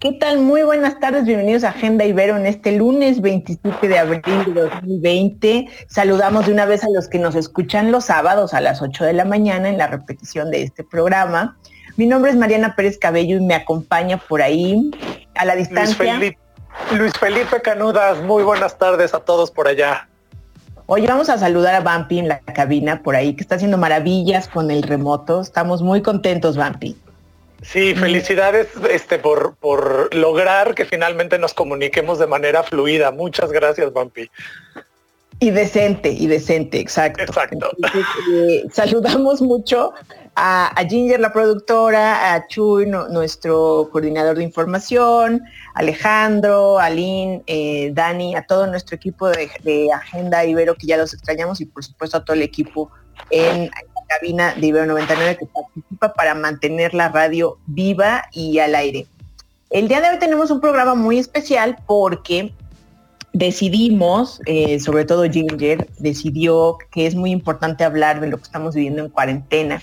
¿Qué tal? Muy buenas tardes, bienvenidos a Agenda Ibero en este lunes 27 de abril de 2020. Saludamos de una vez a los que nos escuchan los sábados a las 8 de la mañana en la repetición de este programa. Mi nombre es Mariana Pérez Cabello y me acompaña por ahí a la distancia. Luis Felipe, Canudas, muy buenas tardes a todos por allá. Hoy vamos a saludar a Vampi en la cabina por ahí, que está haciendo maravillas con el remoto. Estamos muy contentos, Vampi. Sí, felicidades este, por, por lograr que finalmente nos comuniquemos de manera fluida. Muchas gracias, Vampi. Y decente, y decente, exacto. Exacto. Eh, saludamos mucho a, Ginger, la productora, a Chuy, nuestro coordinador de información, Alejandro, Aline, eh, Dani, a todo nuestro equipo de, de, Agenda Ibero, que ya los extrañamos, y por supuesto a todo el equipo en cabina de Ibero 99 que participa para mantener la radio viva y al aire. El día de hoy tenemos un programa muy especial porque decidimos, eh, sobre todo Ginger, decidió que es muy importante hablar de lo que estamos viviendo en cuarentena.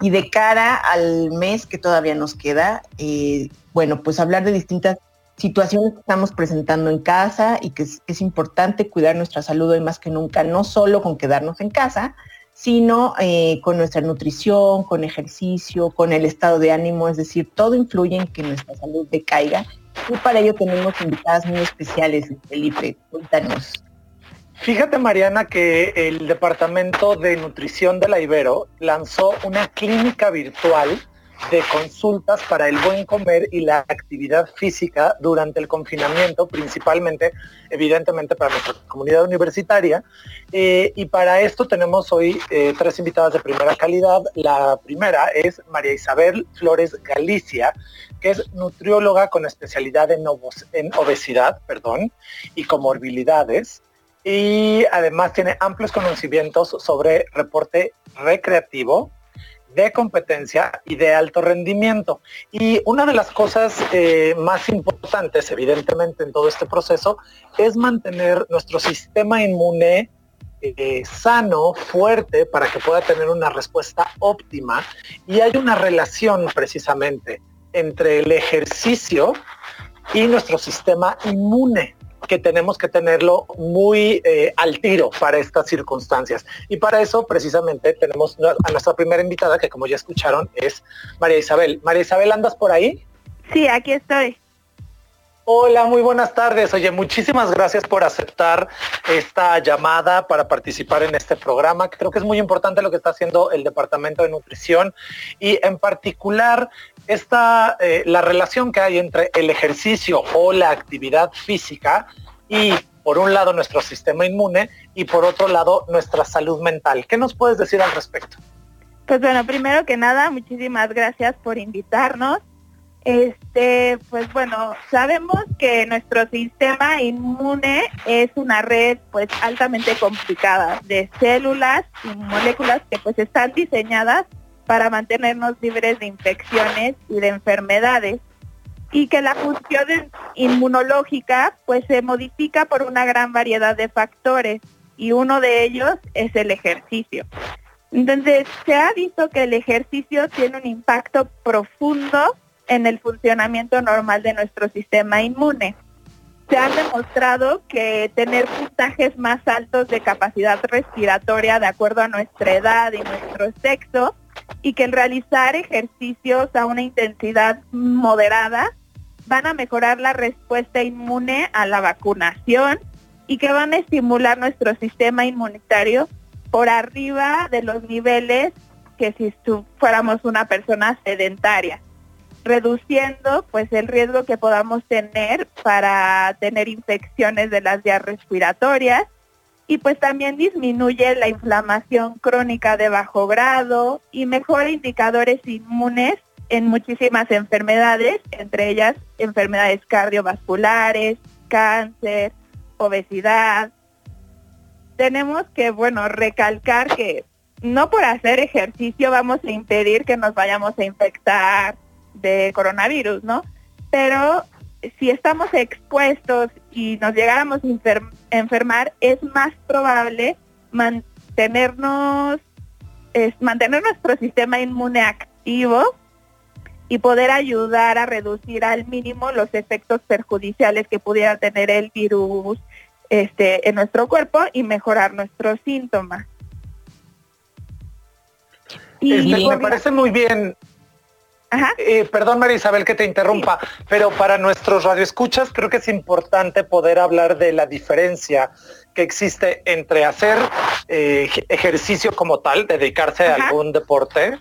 Y de cara al mes que todavía nos queda, eh, bueno, pues hablar de distintas situaciones que estamos presentando en casa y que es, es importante cuidar nuestra salud hoy más que nunca, no solo con quedarnos en casa, sino eh, con nuestra nutrición, con ejercicio, con el estado de ánimo, es decir, todo influye en que nuestra salud decaiga. Y para ello tenemos invitadas muy especiales, Felipe, cuéntanos. Fíjate, Mariana, que el Departamento de Nutrición de la Ibero lanzó una clínica virtual de consultas para el buen comer y la actividad física durante el confinamiento, principalmente, evidentemente, para nuestra comunidad universitaria. Eh, y para esto tenemos hoy eh, tres invitadas de primera calidad. La primera es María Isabel Flores Galicia, que es nutrióloga con especialidad en, obesidad perdón, y comorbilidades. Y además tiene amplios conocimientos sobre reporte recreativo, de competencia y de alto rendimiento. Y una de las cosas eh, más importantes, evidentemente, en todo este proceso, es mantener nuestro sistema inmune eh, sano, fuerte, para que pueda tener una respuesta óptima. Y hay una relación precisamente entre el ejercicio y nuestro sistema inmune que tenemos que tenerlo muy eh, al tiro para estas circunstancias. Y para eso precisamente tenemos a nuestra primera invitada, que como ya escucharon es María Isabel. María Isabel, ¿andas por ahí? Sí, aquí estoy. Hola, muy buenas tardes. Oye, muchísimas gracias por aceptar esta llamada para participar en este programa. Creo que es muy importante lo que está haciendo el Departamento de Nutrición y en particular esta, eh, la relación que hay entre el ejercicio o la actividad física y por un lado nuestro sistema inmune y por otro lado nuestra salud mental. ¿Qué nos puedes decir al respecto? Pues bueno, primero que nada, muchísimas gracias por invitarnos. Este, pues bueno, sabemos que nuestro sistema inmune es una red pues altamente complicada de células y moléculas que pues están diseñadas para mantenernos libres de infecciones y de enfermedades y que la función inmunológica pues se modifica por una gran variedad de factores y uno de ellos es el ejercicio. Entonces, se ha visto que el ejercicio tiene un impacto profundo en el funcionamiento normal de nuestro sistema inmune. Se ha demostrado que tener puntajes más altos de capacidad respiratoria de acuerdo a nuestra edad y nuestro sexo y que el realizar ejercicios a una intensidad moderada van a mejorar la respuesta inmune a la vacunación y que van a estimular nuestro sistema inmunitario por arriba de los niveles que si fuéramos una persona sedentaria reduciendo pues el riesgo que podamos tener para tener infecciones de las vías respiratorias y pues también disminuye la inflamación crónica de bajo grado y mejora indicadores inmunes en muchísimas enfermedades, entre ellas enfermedades cardiovasculares, cáncer, obesidad. Tenemos que, bueno, recalcar que no por hacer ejercicio vamos a impedir que nos vayamos a infectar de coronavirus, ¿no? Pero si estamos expuestos y nos llegáramos a enfermar, es más probable mantenernos, es, mantener nuestro sistema inmune activo y poder ayudar a reducir al mínimo los efectos perjudiciales que pudiera tener el virus este, en nuestro cuerpo y mejorar nuestros síntomas. Y, me parece muy bien eh, perdón, María Isabel, que te interrumpa, pero para nuestros radioescuchas creo que es importante poder hablar de la diferencia que existe entre hacer eh, ejercicio como tal, dedicarse a algún deporte,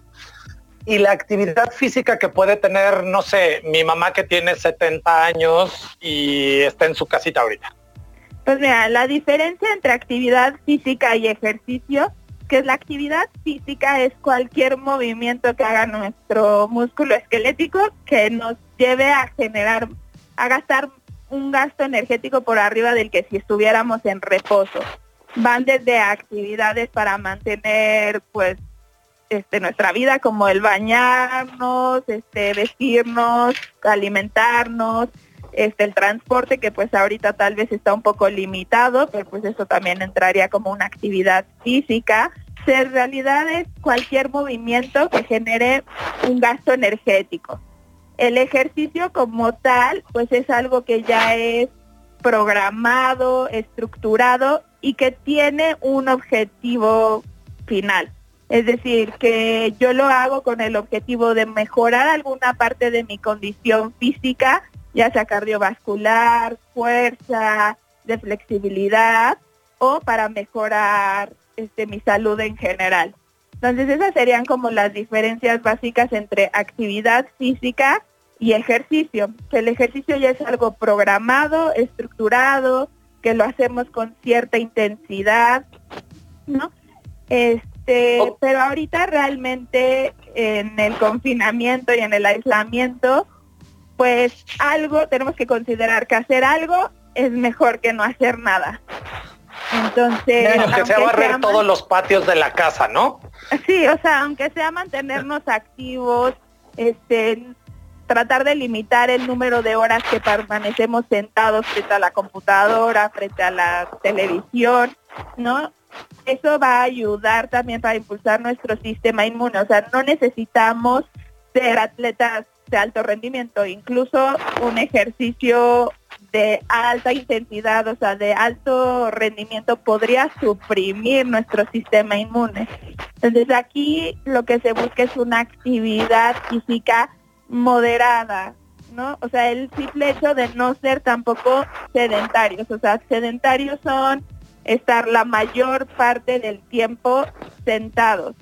y la actividad física que puede tener, no sé, mi mamá que tiene 70 años y está en su casita ahorita. Pues mira, la diferencia entre actividad física y ejercicio que la actividad física es cualquier movimiento que haga nuestro músculo esquelético que nos lleve a generar, a gastar un gasto energético por arriba del que si estuviéramos en reposo. Van desde actividades para mantener pues este, nuestra vida como el bañarnos, este, vestirnos, alimentarnos, este, el transporte que pues ahorita tal vez está un poco limitado, pero pues eso también entraría como una actividad física. En realidad es cualquier movimiento que genere un gasto energético. El ejercicio como tal pues es algo que ya es programado, estructurado y que tiene un objetivo final. Es decir, que yo lo hago con el objetivo de mejorar alguna parte de mi condición física ya sea cardiovascular, fuerza, de flexibilidad o para mejorar este, mi salud en general. Entonces esas serían como las diferencias básicas entre actividad física y ejercicio. Que el ejercicio ya es algo programado, estructurado, que lo hacemos con cierta intensidad, ¿no? Este, pero ahorita realmente en el confinamiento y en el aislamiento, pues algo, tenemos que considerar que hacer algo es mejor que no hacer nada. Entonces, aunque sea barrer todos los patios de la casa, ¿no? Sí, o sea, aunque sea mantenernos activos, este, tratar de limitar el número de horas que permanecemos sentados frente a la computadora, frente a la televisión, ¿no? Eso va a ayudar también para impulsar nuestro sistema inmune. O sea, no necesitamos ser atletas de alto rendimiento, incluso un ejercicio de alta intensidad, o sea, de alto rendimiento podría suprimir nuestro sistema inmune. Entonces aquí lo que se busca es una actividad física moderada, ¿no? O sea, el simple hecho de no ser tampoco sedentarios, o sea, sedentarios son estar la mayor parte del tiempo sentados.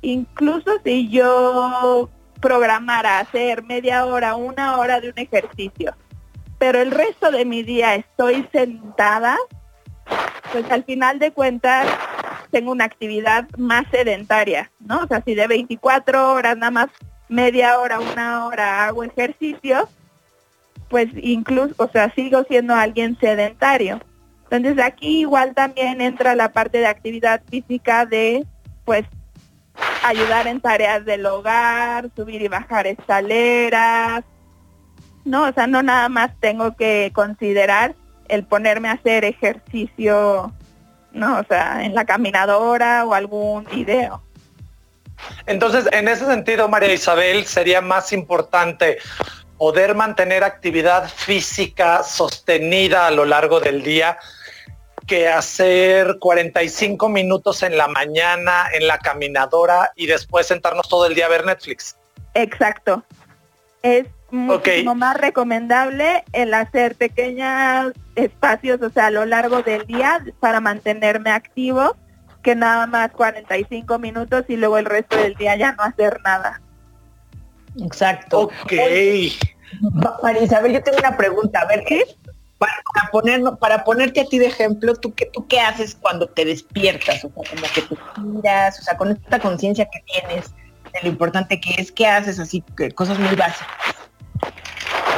Incluso si yo programar a hacer media hora, una hora de un ejercicio, pero el resto de mi día estoy sentada, pues al final de cuentas tengo una actividad más sedentaria, ¿no? O sea, si de 24 horas nada más media hora, una hora hago ejercicio, pues incluso, o sea, sigo siendo alguien sedentario. Entonces aquí igual también entra la parte de actividad física de, pues, ayudar en tareas del hogar, subir y bajar escaleras. No, o sea, no nada más tengo que considerar el ponerme a hacer ejercicio, no, o sea, en la caminadora o algún video. Entonces, en ese sentido, María Isabel, sería más importante poder mantener actividad física sostenida a lo largo del día que hacer 45 minutos en la mañana en la caminadora y después sentarnos todo el día a ver Netflix. Exacto. Es muchísimo más recomendable el hacer pequeños espacios, o sea, a lo largo del día para mantenerme activo, que nada más 45 minutos y luego el resto del día ya no hacer nada. Exacto. Ok. María Isabel, yo tengo una pregunta. A ver, ¿qué? para, ponernos, para ponerte a ti de ejemplo, ¿tú qué, ¿tú qué haces cuando te despiertas? O sea, como que te miras, o sea, con esta conciencia que tienes de lo importante que es, ¿qué haces así? Cosas muy básicas.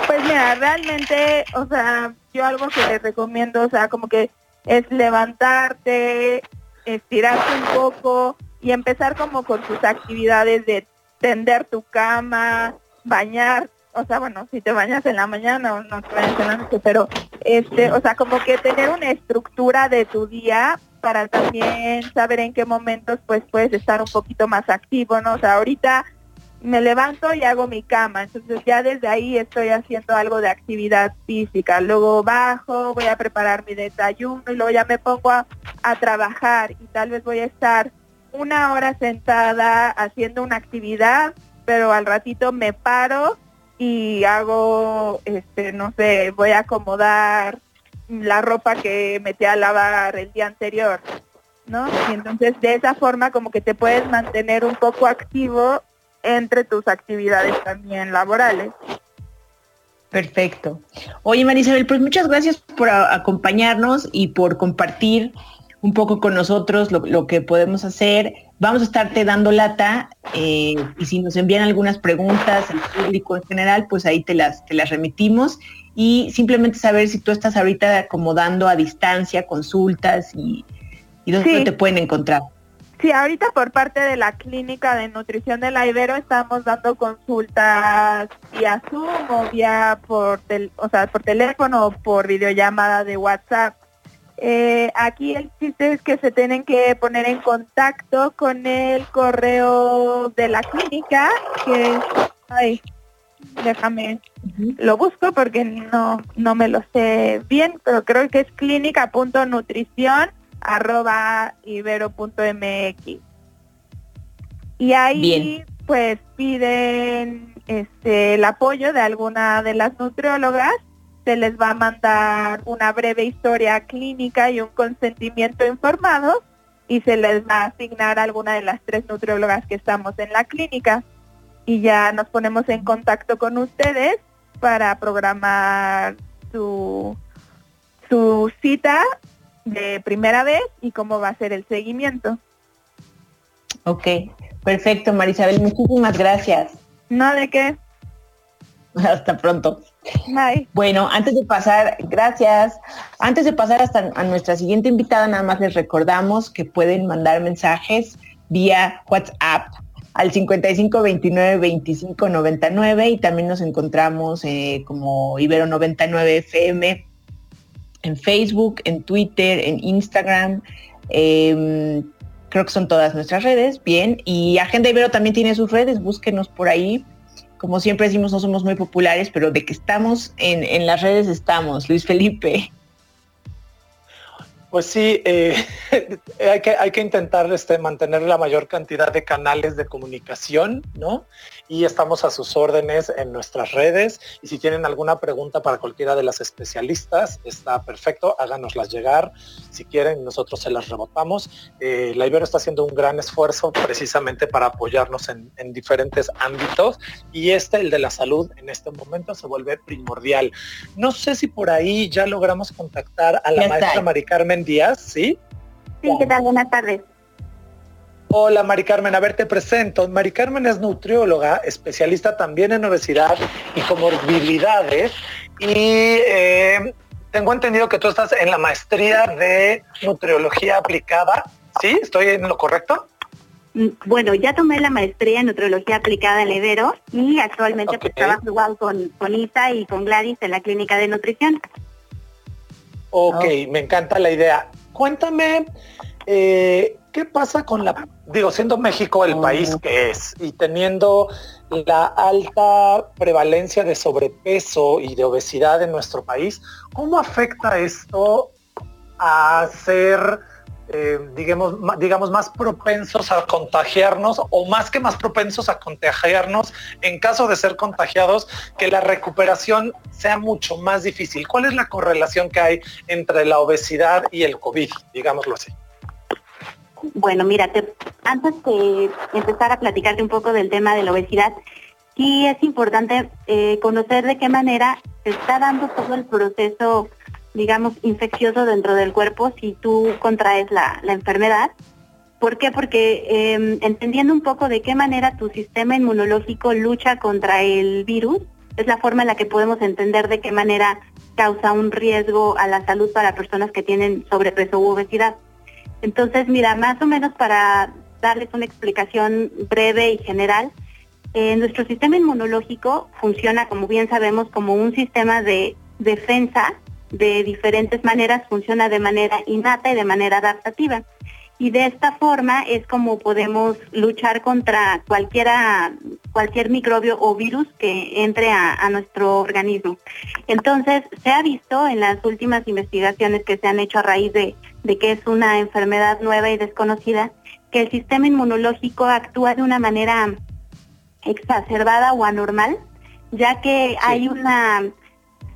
Pues mira, realmente, o sea, yo algo que les recomiendo, o sea, como que es levantarte, estirarte un poco, y empezar como con tus actividades de tender tu cama, bañar, o sea, bueno, si te bañas en la mañana o no te bañas en la noche, pero este, o sea, como que tener una estructura de tu día para también saber en qué momentos pues puedes estar un poquito más activo, ¿no? O sea, ahorita me levanto y hago mi cama, entonces ya desde ahí estoy haciendo algo de actividad física, luego bajo, voy a preparar mi desayuno y luego ya me pongo a, a trabajar. Y tal vez voy a estar una hora sentada haciendo una actividad, pero al ratito me paro y hago, este, no sé, voy a acomodar la ropa que metí a lavar el día anterior, ¿no? Y entonces de esa forma como que te puedes mantener un poco activo entre tus actividades también laborales. Perfecto. Oye, Marisabel, pues muchas gracias por acompañarnos y por compartir un poco con nosotros lo, que podemos hacer. Vamos a estarte dando lata eh, y si nos envían algunas preguntas al público en general, pues ahí te las, te las remitimos y simplemente saber si tú estás ahorita acomodando a distancia consultas y, y dónde te pueden encontrar. Sí, ahorita por parte de la clínica de nutrición de la Ibero estamos dando consultas vía Zoom o vía por, o sea, por teléfono o por videollamada de WhatsApp. Eh, aquí el chiste es que se tienen que poner en contacto con el correo de la clínica, que es, ay, déjame, lo busco porque no, no me lo sé bien, pero creo que es clínica.nutrición arroba ibero.mx. Y ahí pues piden este, el apoyo de alguna de las nutriólogas, se les va a mandar una breve historia clínica y un consentimiento informado y se les va a asignar a alguna de las tres nutriólogas que estamos en la clínica. Y ya nos ponemos en contacto con ustedes para programar su, su cita de primera vez y cómo va a ser el seguimiento. Ok, perfecto, Marisabel, muchísimas gracias. No, ¿de qué? Hasta pronto. Bye. Bueno, antes de pasar, gracias. Antes de pasar hasta a nuestra siguiente invitada, nada más les recordamos que pueden mandar mensajes vía WhatsApp al 55 29 25 99 y también nos encontramos eh, como Ibero 99 FM en Facebook, en Twitter, en Instagram. Em, creo que son todas nuestras redes, bien. Y Agenda Ibero también tiene sus redes, búsquenos por ahí. Como siempre decimos, no somos muy populares, pero de que estamos en, en las redes estamos. Luis Felipe. Pues sí, eh, hay, que, hay que intentar este, mantener la mayor cantidad de canales de comunicación, ¿no? Y estamos a sus órdenes en nuestras redes. Y si tienen alguna pregunta para cualquiera de las especialistas, está perfecto, háganoslas llegar. Si quieren, nosotros se las rebotamos. Eh, la Ibero está haciendo un gran esfuerzo precisamente para apoyarnos en, en diferentes ámbitos. Y este, el de la salud, en este momento se vuelve primordial. No sé si por ahí ya logramos contactar a la maestra Mari Carmen Díaz, ¿sí? Sí, ¿qué tal? Buenas tardes. Hola Mari Carmen, a ver te presento. Mari Carmen es nutrióloga, especialista también en obesidad y comorbilidades y eh, tengo entendido que tú estás en la maestría de nutriología aplicada, ¿sí? ¿Estoy en lo correcto? Mm, bueno, ya tomé la maestría en nutriología aplicada en Ibero y actualmente pues, trabajo igual con, con Isa y con Gladys en la clínica de nutrición. Ok, me encanta la idea. Cuéntame, eh, ¿qué pasa con la, digo, siendo México el país que es y teniendo la alta prevalencia de sobrepeso y de obesidad en nuestro país, ¿cómo afecta esto a ser eh, digamos, digamos, más propensos a contagiarnos o más que más propensos a contagiarnos en caso de ser contagiados, que la recuperación sea mucho más difícil. ¿Cuál es la correlación que hay entre la obesidad y el COVID, digámoslo así? Bueno, mira, antes de empezar a platicarte un poco del tema de la obesidad, sí es importante eh, conocer de qué manera se está dando todo el proceso digamos, infeccioso dentro del cuerpo si tú contraes la, enfermedad. ¿Por qué? Porque em, entendiendo un poco de qué manera tu sistema inmunológico lucha contra el virus, es la forma en la que podemos entender de qué manera causa un riesgo a la salud para personas que tienen sobrepeso u obesidad. Entonces, mira, más o menos para darles una explicación breve y general, eh, nuestro sistema inmunológico funciona, como bien sabemos, como un sistema de defensa de diferentes maneras, funciona de manera innata y de manera adaptativa. Y de esta forma es como podemos luchar contra cualquiera, cualquier microbio o virus que entre a, nuestro organismo. Entonces, se ha visto en las últimas investigaciones que se han hecho a raíz de, de que es una enfermedad nueva y desconocida, que el sistema inmunológico actúa de una manera exacerbada o anormal, ya que hay una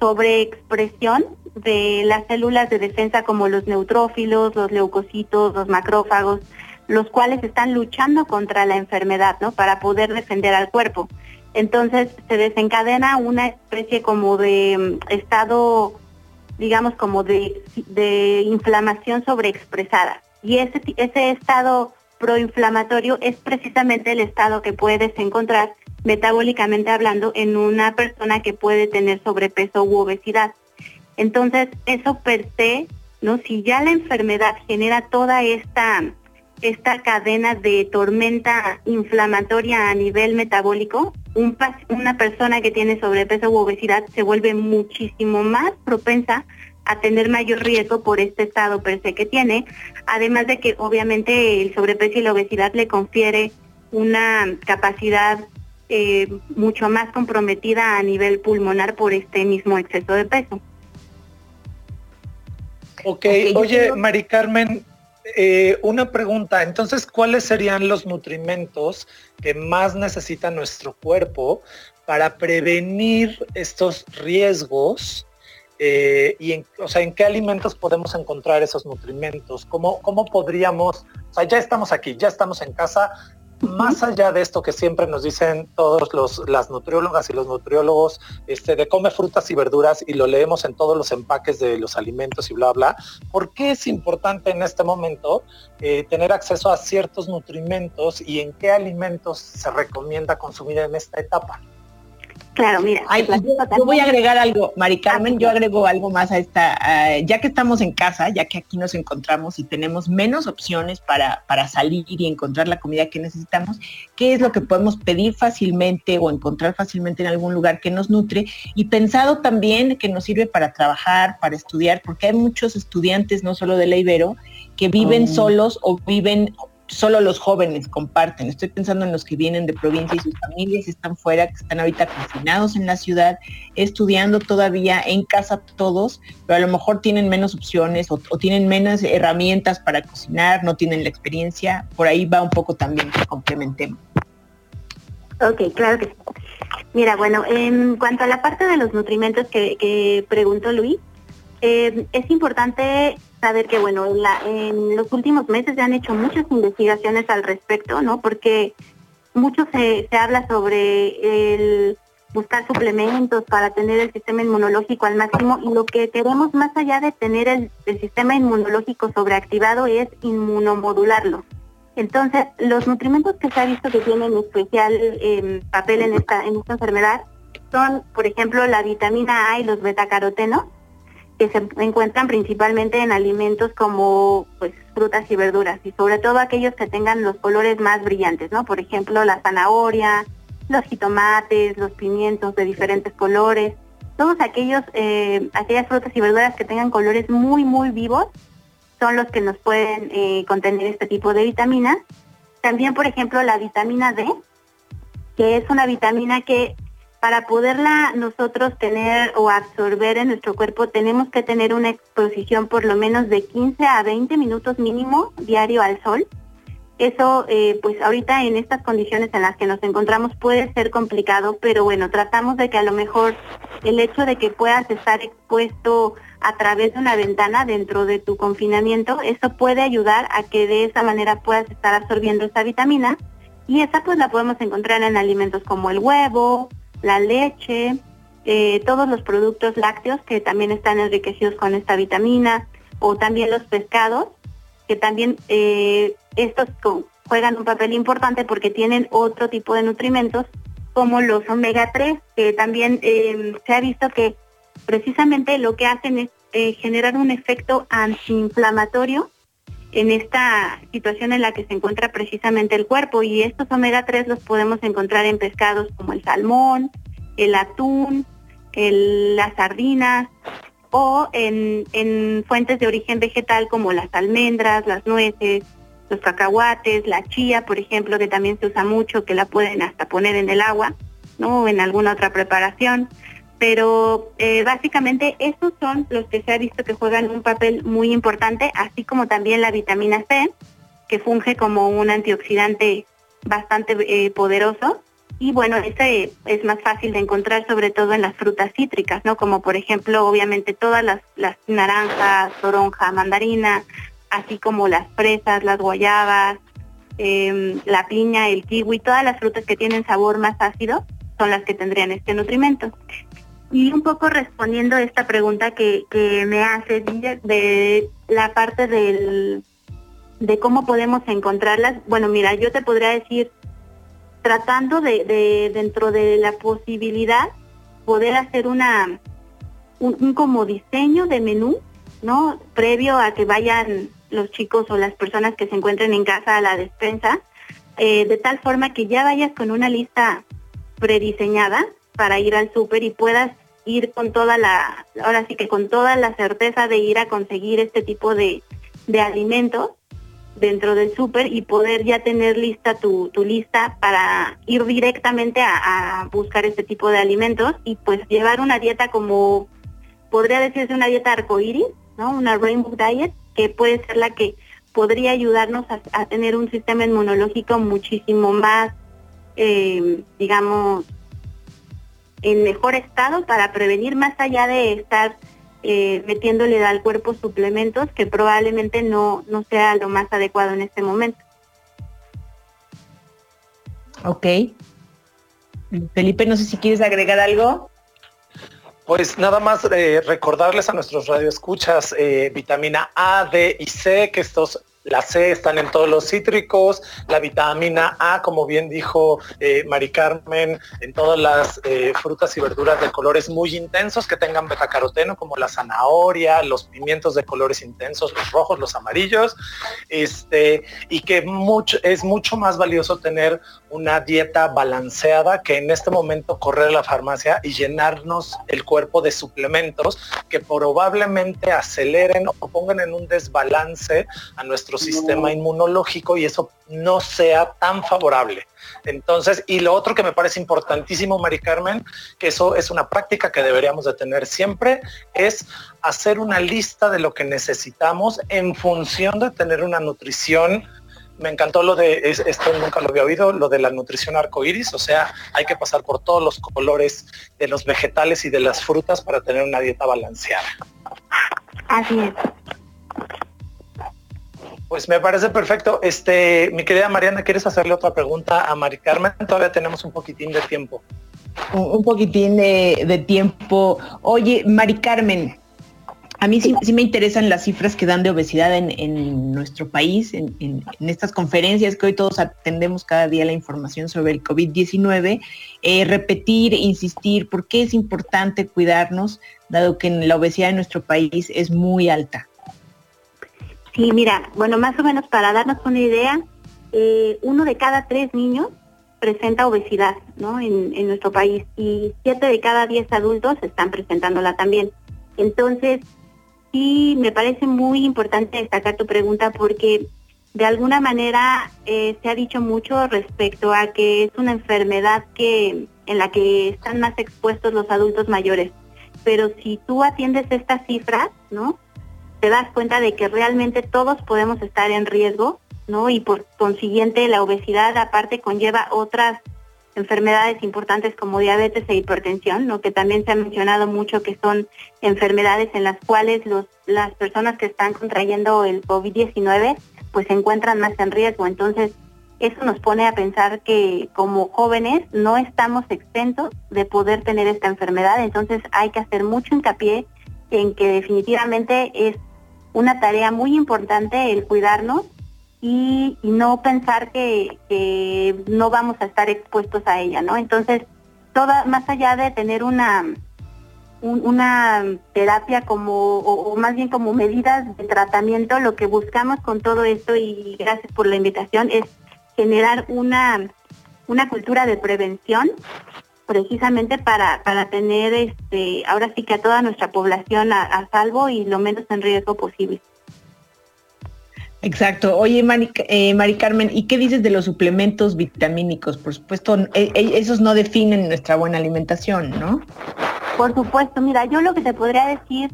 sobreexpresión de las células de defensa como los neutrófilos, los leucocitos, los macrófagos, los cuales están luchando contra la enfermedad, ¿no? Para poder defender al cuerpo. Entonces se desencadena una especie como de mm, estado, digamos, como de, de inflamación sobreexpresada. Y ese, ese estado proinflamatorio es precisamente el estado que puedes encontrar metabólicamente hablando en una persona que puede tener sobrepeso u obesidad. Entonces, eso per se, ¿no? Si ya la enfermedad genera toda esta, esta cadena de tormenta inflamatoria a nivel metabólico, una persona que tiene sobrepeso u obesidad se vuelve muchísimo más propensa a tener mayor riesgo por este estado per se que tiene, además de que obviamente el sobrepeso y la obesidad le confiere una capacidad eh, mucho más comprometida a nivel pulmonar por este mismo exceso de peso. Ok, oye, Mari Carmen, eh, una pregunta. Entonces, ¿cuáles serían los nutrimentos que más necesita nuestro cuerpo para prevenir estos riesgos? Eh, y en, o sea, ¿en qué alimentos podemos encontrar esos nutrimentos? ¿Cómo, ¿Cómo podríamos, o sea, ya estamos aquí, ya estamos en casa, más allá de esto que siempre nos dicen todos los las nutriólogas y los nutriólogos, este, de come frutas y verduras y lo leemos en todos los empaques de los alimentos y bla bla, ¿por qué es importante en este momento eh, tener acceso a ciertos nutrimentos y en qué alimentos se recomienda consumir en esta etapa? Claro, mira. yo, voy a agregar algo, Mari Carmen, yo agrego algo más a esta, ya que estamos en casa, ya que aquí nos encontramos y tenemos menos opciones para, para salir y encontrar la comida que necesitamos, ¿qué es lo que podemos pedir fácilmente o encontrar fácilmente en algún lugar que nos nutre? Y pensado también que nos sirve para trabajar, para estudiar, porque hay muchos estudiantes, no solo de la Ibero, que viven oh. solos o viven solo los jóvenes comparten. Estoy pensando en los que vienen de provincia y sus familias están fuera, que están ahorita confinados en la ciudad, estudiando todavía en casa todos, pero a lo mejor tienen menos opciones o, tienen menos herramientas para cocinar, no tienen la experiencia. Por ahí va un poco también que complementemos. Ok, claro que sí. Mira, bueno, en cuanto a la parte de los nutrimentos que, preguntó Luis, eh, es importante saber que, bueno, en los últimos meses se han hecho muchas investigaciones al respecto, ¿no? Porque mucho se, habla sobre el buscar suplementos para tener el sistema inmunológico al máximo y lo que queremos más allá de tener el, sistema inmunológico sobreactivado es inmunomodularlo. Entonces, los nutrimentos que se ha visto que tienen especial em, papel en esta, en esta enfermedad son, por ejemplo, la vitamina A y los betacarotenos, que se encuentran principalmente en alimentos como pues frutas y verduras y sobre todo aquellos que tengan los colores más brillantes, ¿no? Por ejemplo, la zanahoria, los jitomates, los pimientos de diferentes colores, todos aquellos eh, aquellas frutas y verduras que tengan colores muy muy vivos son los que nos pueden eh, contener este tipo de vitaminas. También, por ejemplo, la vitamina D, que es una vitamina que para poderla nosotros tener o absorber en nuestro cuerpo tenemos que tener una exposición por lo menos de 15 a 20 minutos mínimo diario al sol. Eso, eh, pues ahorita en estas condiciones en las que nos encontramos puede ser complicado, pero bueno, tratamos de que a lo mejor el hecho de que puedas estar expuesto a través de una ventana dentro de tu confinamiento, eso puede ayudar a que de esa manera puedas estar absorbiendo esa vitamina y esa pues la podemos encontrar en alimentos como el huevo, la leche, eh, todos los productos lácteos que también están enriquecidos con esta vitamina, o también los pescados, que también eh, estos juegan un papel importante porque tienen otro tipo de nutrimentos, como los omega 3, que también em, se ha visto que precisamente lo que hacen es eh, generar un efecto antiinflamatorio en esta situación en la que se encuentra precisamente el cuerpo y estos omega 3 los podemos encontrar en pescados como el salmón, el atún, las sardinas o en, en fuentes de origen vegetal como las almendras, las nueces, los cacahuates, la chía, por ejemplo, que también se usa mucho, que la pueden hasta poner en el agua, ¿no? En alguna otra preparación. Pero eh, básicamente esos son los que se ha visto que juegan un papel muy importante, así como también la vitamina C, que funge como un antioxidante bastante eh, poderoso. Y bueno, este es más fácil de encontrar sobre todo en las frutas cítricas, ¿no? Como por ejemplo, obviamente todas las, naranjas, toronja, mandarina, así como las fresas, las guayabas, em, la piña, el kiwi, todas las frutas que tienen sabor más ácido son las que tendrían este nutrimento. Y un poco respondiendo a esta pregunta que, me hace de la parte del, de cómo podemos encontrarlas, bueno, mira, yo te podría decir, tratando de, dentro de la posibilidad, poder hacer una un como diseño de menú, ¿no? Previo a que vayan los chicos o las personas que se encuentren en casa a la despensa, eh, de tal forma que ya vayas con una lista prediseñada para ir al súper y puedas ir con toda la, ahora sí que con toda la certeza de ir a conseguir este tipo de, de alimentos dentro del súper y poder ya tener lista tu, tu lista para ir directamente a, a, buscar este tipo de alimentos y pues llevar una dieta como podría decirse una dieta arcoíris, ¿no? Una rainbow diet, que puede ser la que podría ayudarnos a, tener un sistema inmunológico muchísimo más, eh, digamos, en mejor estado para prevenir más allá de estar eh, metiéndole al cuerpo suplementos que probablemente no, no sea lo más adecuado en este momento. Ok. Felipe, no sé si quieres agregar algo. Pues nada más eh, recordarles a nuestros radioescuchas eh, vitamina A, D y C, que estos la C están en todos los cítricos, la vitamina A, como bien dijo eh, Mari Carmen, en todas las eh, frutas y verduras de colores muy intensos que tengan betacaroteno, como la zanahoria, los pimientos de colores intensos, los rojos, los amarillos, este, y que mucho, es mucho más valioso tener una dieta balanceada que en este momento correr a la farmacia y llenarnos el cuerpo de suplementos que probablemente aceleren o pongan en un desbalance a nuestro sistema inmunológico y eso no sea tan favorable. Entonces, y lo otro que me parece importantísimo, Mari Carmen, que eso es una práctica que deberíamos de tener siempre, es hacer una lista de lo que necesitamos en función de tener una nutrición me encantó lo de, esto nunca lo había oído, lo de la nutrición arcoíris, o sea, hay que pasar por todos los colores de los vegetales y de las frutas para tener una dieta balanceada. Así es. Pues me parece perfecto. Este, mi querida Mariana, ¿quieres hacerle otra pregunta a Mari Carmen? Todavía tenemos un poquitín de tiempo. Un, poquitín de, tiempo. Oye, Mari Carmen, a mí sí, me interesan las cifras que dan de obesidad en, nuestro país, en, estas conferencias que hoy todos atendemos cada día la información sobre el COVID-19. Eh, repetir, insistir, por qué es importante cuidarnos, dado que la obesidad en nuestro país es muy alta. Sí, mira, bueno, más o menos para darnos una idea, eh, uno de cada tres niños presenta obesidad ¿no? en, en, nuestro país y siete de cada diez adultos están presentándola también. Entonces, sí, me parece muy importante destacar tu pregunta porque de alguna manera eh, se ha dicho mucho respecto a que es una enfermedad que en la que están más expuestos los adultos mayores. Pero si tú atiendes estas cifras, ¿no? te das cuenta de que realmente todos podemos estar en riesgo, ¿no? Y por consiguiente la obesidad aparte conlleva otras enfermedades importantes como diabetes e hipertensión, ¿no? que también se ha mencionado mucho que son enfermedades en las cuales los, las personas que están contrayendo el COVID-19 pues se encuentran más en riesgo. Entonces, eso nos pone a pensar que como jóvenes no estamos exentos de poder tener esta enfermedad, entonces hay que hacer mucho hincapié en que definitivamente es una tarea muy importante el cuidarnos y, no pensar que, no vamos a estar expuestos a ella, ¿no? Entonces, toda, más allá de tener una, una terapia como, o, más bien como medidas de tratamiento, lo que buscamos con todo esto, y gracias por la invitación, es generar una, una cultura de prevención precisamente para, para tener este ahora sí que a toda nuestra población a salvo y lo menos en riesgo posible. Exacto. Oye, Mari, eh, Mari, Carmen, ¿y qué dices de los suplementos vitamínicos? Por supuesto, eh, eh, esos no definen nuestra buena alimentación, ¿no? Por supuesto, mira, yo lo que te podría decir,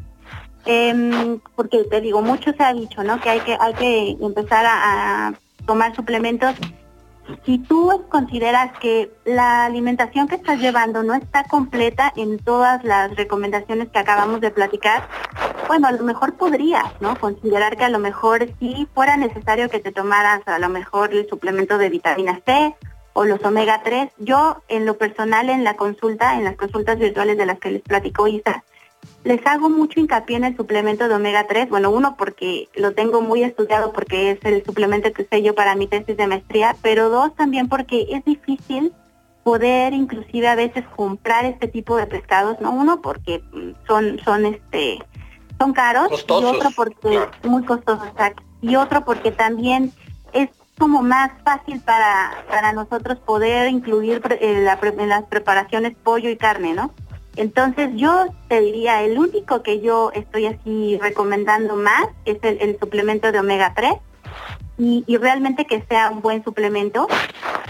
em, porque te digo, mucho se ha dicho, ¿no? Que hay que, hay que empezar a tomar suplementos si tú consideras que la alimentación que estás llevando no está completa en todas las recomendaciones que acabamos de platicar, bueno, a lo mejor podrías, ¿no? Considerar que a lo mejor sí fuera necesario que te tomaras a lo mejor el suplemento de vitamina C o los omega 3. Yo en lo personal en la consulta, en las consultas virtuales de las que les platico Isa, les hago mucho hincapié en el suplemento de omega 3. Bueno, uno porque lo tengo muy estudiado porque es el suplemento que usé yo para mi tesis de maestría, pero dos también porque es difícil poder inclusive a veces comprar este tipo de pescados, no uno porque son son este son caros y otro porque muy costosos, y otro porque también es como más fácil para para nosotros poder incluir en las preparaciones pollo y carne, ¿no? Entonces yo te diría, el único que yo estoy así recomendando más es el, suplemento de omega 3 y, realmente que sea un buen suplemento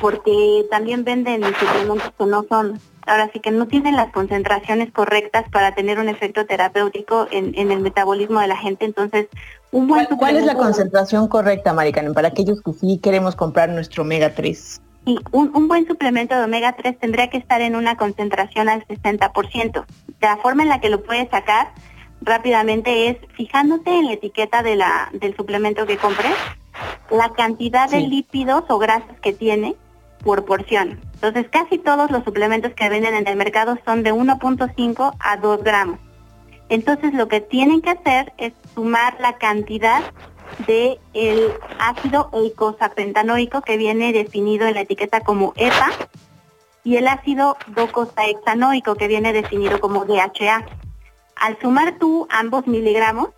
porque también venden suplementos que no son, ahora sí que no tienen las concentraciones correctas para tener un efecto terapéutico en, el metabolismo de la gente. Entonces, un buen ¿Cuál, ¿Cuál es la concentración correcta, Maricanen, para aquellos que sí queremos comprar nuestro omega 3? Sí, un, buen suplemento de omega 3 tendría que estar en una concentración al 60%. La forma en la que lo puedes sacar rápidamente es fijándote en la etiqueta de la, del suplemento que compres, la cantidad de lípidos o grasas que tiene por porción. Entonces casi todos los suplementos que venden en el mercado son de 1.5 a 2 gramos. Entonces lo que tienen que hacer es sumar la cantidad de el ácido eicosapentanoico que viene definido en la etiqueta como EPA y el ácido docosahexanoico que viene definido como DHA. Al sumar tú ambos miligramos,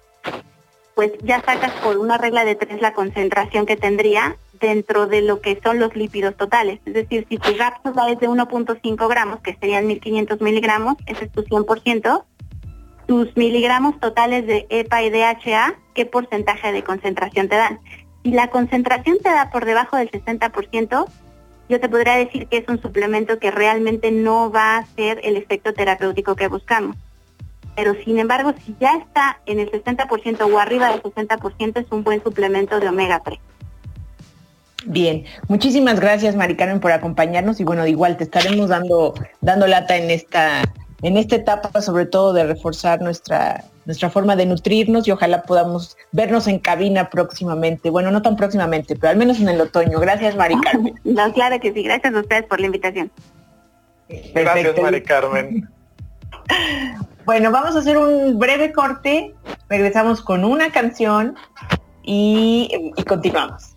pues ya sacas por una regla de tres la concentración que tendría dentro de lo que son los lípidos totales. Es decir, si tu cápsula es de 1.5 gramos, que serían 1500 miligramos, ese es tu 100%, tus miligramos totales de EPA y DHA, ¿qué porcentaje de concentración te dan? Si la concentración te da por debajo del 60%, yo te podría decir que es un suplemento que realmente no va a hacer el efecto terapéutico que buscamos. Pero sin embargo, si ya está en el 60% o arriba del 60%, es un buen suplemento de omega 3. Bien, muchísimas gracias Mari Carmen por acompañarnos y bueno, igual te estaremos dando, dando lata en esta en esta etapa sobre todo de reforzar nuestra, nuestra forma de nutrirnos y ojalá podamos vernos en cabina próximamente. Bueno, no tan próximamente, pero al menos en el otoño. Gracias, Mari Carmen. No, claro que sí. Gracias a ustedes por la invitación. Gracias, Mari Carmen. Bueno, vamos a hacer un breve corte. Regresamos con una canción y, y continuamos.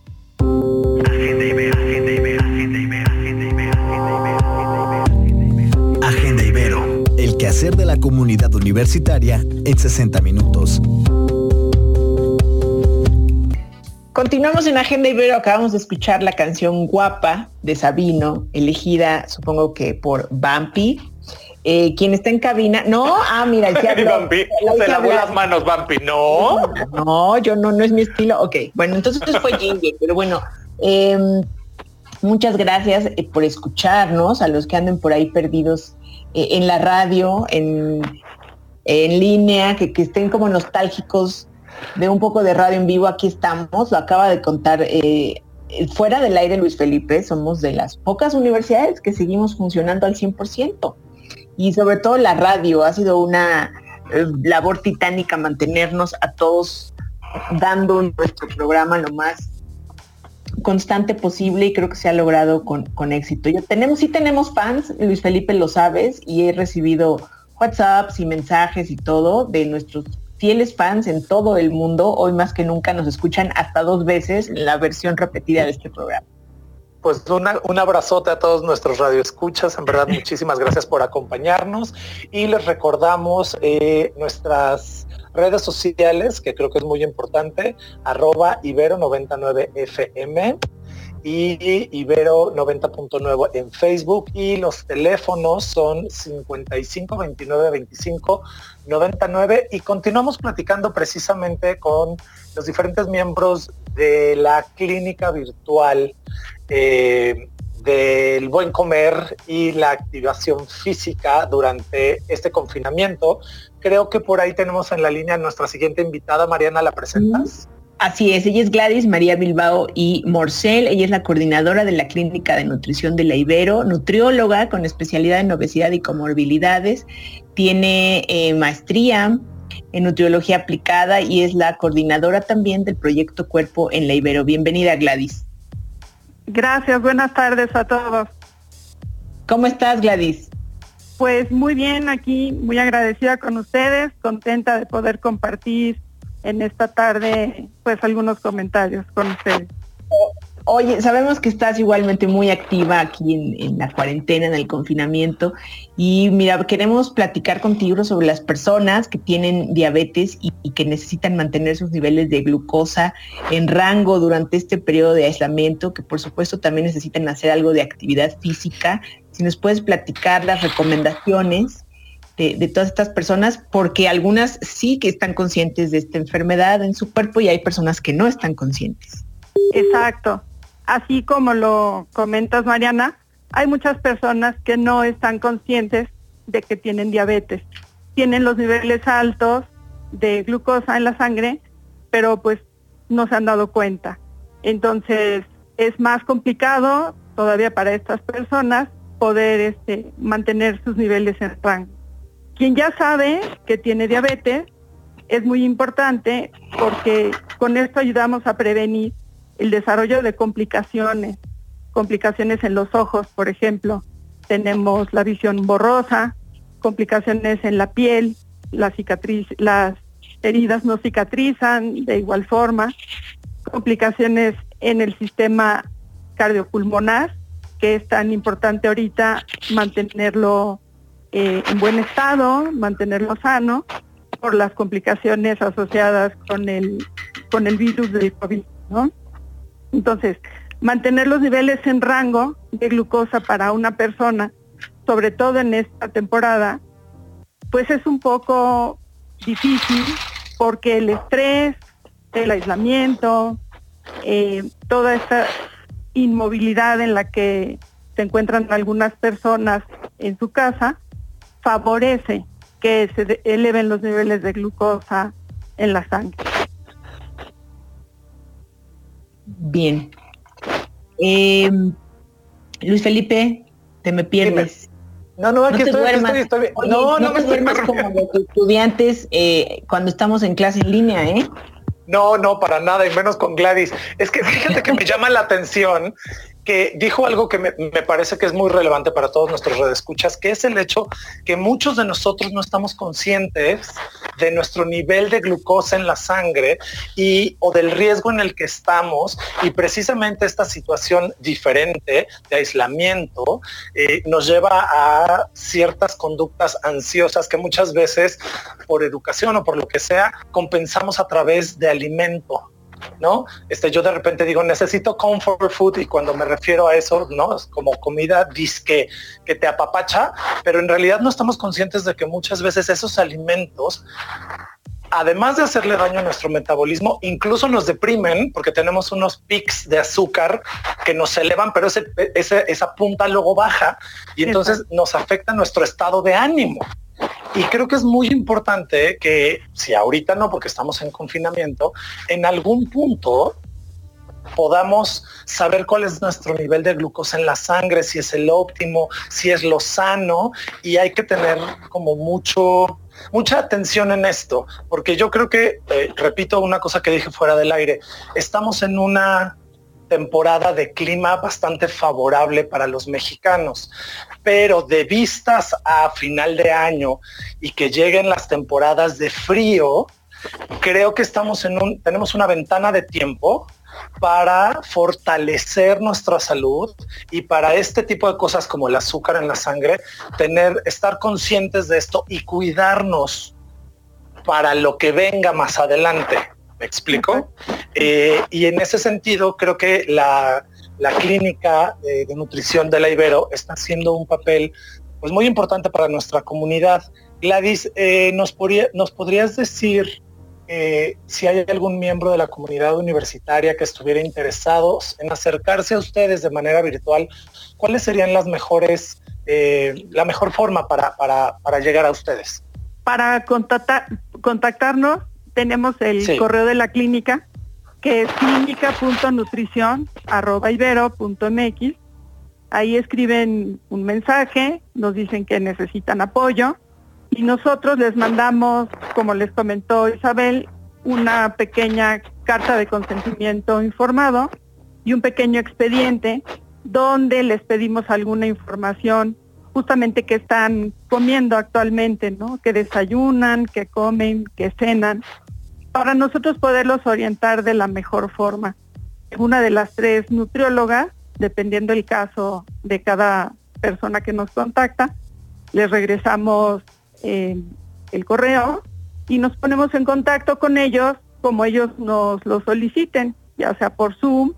Hacer de la comunidad universitaria en 60 minutos. Continuamos en Agenda Ibero, acabamos de escuchar la canción Guapa de Sabino, elegida supongo que por Bampi. Eh, quien está en cabina, no, ah, mira, ya Bampi, se lavó las manos, Bampi, no. No, yo no, no es mi estilo. Ok, bueno, entonces fue Jingle, pero bueno, em, muchas gracias eh, por escucharnos, a los que anden por ahí perdidos eh, en la radio, en, línea, que, estén como nostálgicos de un poco de radio en vivo, aquí estamos, lo acaba de contar eh, fuera del aire Luis Felipe, somos de las pocas universidades que seguimos funcionando al 100%. Y sobre todo la radio ha sido una labor titánica mantenernos a todos dando nuestro programa lo más constante posible y creo que se ha logrado con, éxito. Yo tenemos, sí tenemos fans, Luis Felipe lo sabes, y he recibido WhatsApps y mensajes y todo de nuestros fieles fans en todo el mundo. Hoy más que nunca nos escuchan hasta dos veces la versión repetida de este programa. Pues un abrazote a todos nuestros radioescuchas. En verdad, muchísimas gracias por acompañarnos. Y les recordamos eh, nuestras redes sociales, que creo que es muy importante, arroba ibero99fm y Ibero 90.9 en Facebook. Y los teléfonos son 55 29 25 99 y continuamos platicando precisamente con los diferentes miembros de la clínica virtual eh, del buen comer y la activación física durante este confinamiento. Creo que por ahí tenemos en la línea nuestra siguiente invitada, Mariana, ¿la presentas? Así es, ella es Gladys María Bilbao y Morcel, ella es la coordinadora de la Clínica de Nutrición de la Ibero, nutrióloga con especialidad en obesidad y comorbilidades, tiene eh, maestría en nutriología aplicada y es la coordinadora también del proyecto Cuerpo en la Ibero. Bienvenida Gladys. Gracias, buenas tardes a todos. ¿Cómo estás Gladys? Pues muy bien, aquí muy agradecida con ustedes, contenta de poder compartir en esta tarde pues algunos comentarios con ustedes. Oye, sabemos que estás igualmente muy activa aquí en, la cuarentena, en el confinamiento, y mira, queremos platicar contigo sobre las personas que tienen diabetes y, que necesitan mantener sus niveles de glucosa en rango durante este periodo de aislamiento, que por supuesto también necesitan hacer algo de actividad física. Si nos puedes platicar las recomendaciones de, todas estas personas, porque algunas sí que están conscientes de esta enfermedad en su cuerpo y hay personas que no están conscientes. Exacto así como lo comentas Mariana, hay muchas personas que no están conscientes de que tienen diabetes. Tienen los niveles altos de glucosa en la sangre, pero pues no se han dado cuenta. Entonces es más complicado todavía para estas personas poder este, mantener sus niveles en rango. Quien ya sabe que tiene diabetes es muy importante porque con esto ayudamos a prevenir el desarrollo de complicaciones, complicaciones en los ojos, por ejemplo. Tenemos la visión borrosa, complicaciones en la piel, las heridas no cicatrizan de igual forma, complicaciones en el sistema cardiopulmonar, que es tan importante ahorita mantenerlo eh, en buen estado, mantenerlo sano, por las complicaciones asociadas con el, con el virus del COVID, ¿no? Entonces, mantener los niveles en rango de glucosa para una persona, sobre todo en esta temporada, pues es un poco difícil porque el estrés, el aislamiento, eh, toda esta inmovilidad en la que se encuentran algunas personas en su casa, favorece que se eleven los niveles de glucosa en la sangre. Bien. Eh, Luis Felipe, te me pierdes. No, no, aquí estoy, estoy, no, no, me duermas como los estudiantes eh, cuando estamos en clase en línea, ¿eh? No, no, para nada, y menos con Gladys. Es que fíjate que me llama la atención que dijo algo que me, parece que es muy relevante para todos nuestros redescuchas, que es el hecho que muchos de nosotros no estamos conscientes de nuestro nivel de glucosa en la sangre y o del riesgo en el que estamos y precisamente esta situación diferente de aislamiento eh, nos lleva a ciertas conductas ansiosas que muchas veces por educación o por lo que sea compensamos a través de alimento ¿no? Este, yo de repente digo, necesito comfort food y cuando me refiero a eso, ¿no? Es como comida disque que te apapacha, pero en realidad no estamos conscientes de que muchas veces esos alimentos además de hacerle daño a nuestro metabolismo, incluso nos deprimen porque tenemos unos pics de azúcar que nos elevan, pero ese, esa punta luego baja y entonces nos afecta nuestro estado de ánimo. Y creo que es muy importante que, si ahorita no, porque estamos en confinamiento, en algún punto podamos saber cuál es nuestro nivel de glucosa en la sangre, si es el óptimo, si es lo sano, y hay que tener como mucho, mucha atención en esto, porque yo creo que, eh, repito una cosa que dije fuera del aire, estamos en una temporada de clima bastante favorable para los mexicanos, pero de vistas a final de año y que lleguen las temporadas de frío, creo que estamos en un, tenemos una ventana de tiempo para fortalecer nuestra salud y para este tipo de cosas como el azúcar en la sangre, tener, estar conscientes de esto y cuidarnos para lo que venga más adelante. ¿Me explico? Eh, y en ese sentido, creo que la, clínica de, nutrición de la Ibero está haciendo un papel pues, muy importante para nuestra comunidad. Gladys, eh, ¿nos, ¿nos podrías decir eh, si hay algún miembro de la comunidad universitaria que estuviera interesado en acercarse a ustedes de manera virtual, ¿cuáles serían las mejores, eh, la mejor forma para, para, llegar a ustedes? Para contactar, contactarnos tenemos el correo de la clínica, que es clínica.nutrición.ibero.mx. Ahí escriben un mensaje, nos dicen que necesitan apoyo y nosotros les mandamos, como les comentó Isabel, una pequeña carta de consentimiento informado y un pequeño expediente donde les pedimos alguna información justamente que están comiendo actualmente, ¿no? Que desayunan, que comen, que cenan, para nosotros poderlos orientar de la mejor forma. Una de las tres nutriólogas, dependiendo el caso de cada persona que nos contacta, les regresamos el correo y nos ponemos en contacto con ellos como ellos nos lo soliciten, ya sea por Zoom,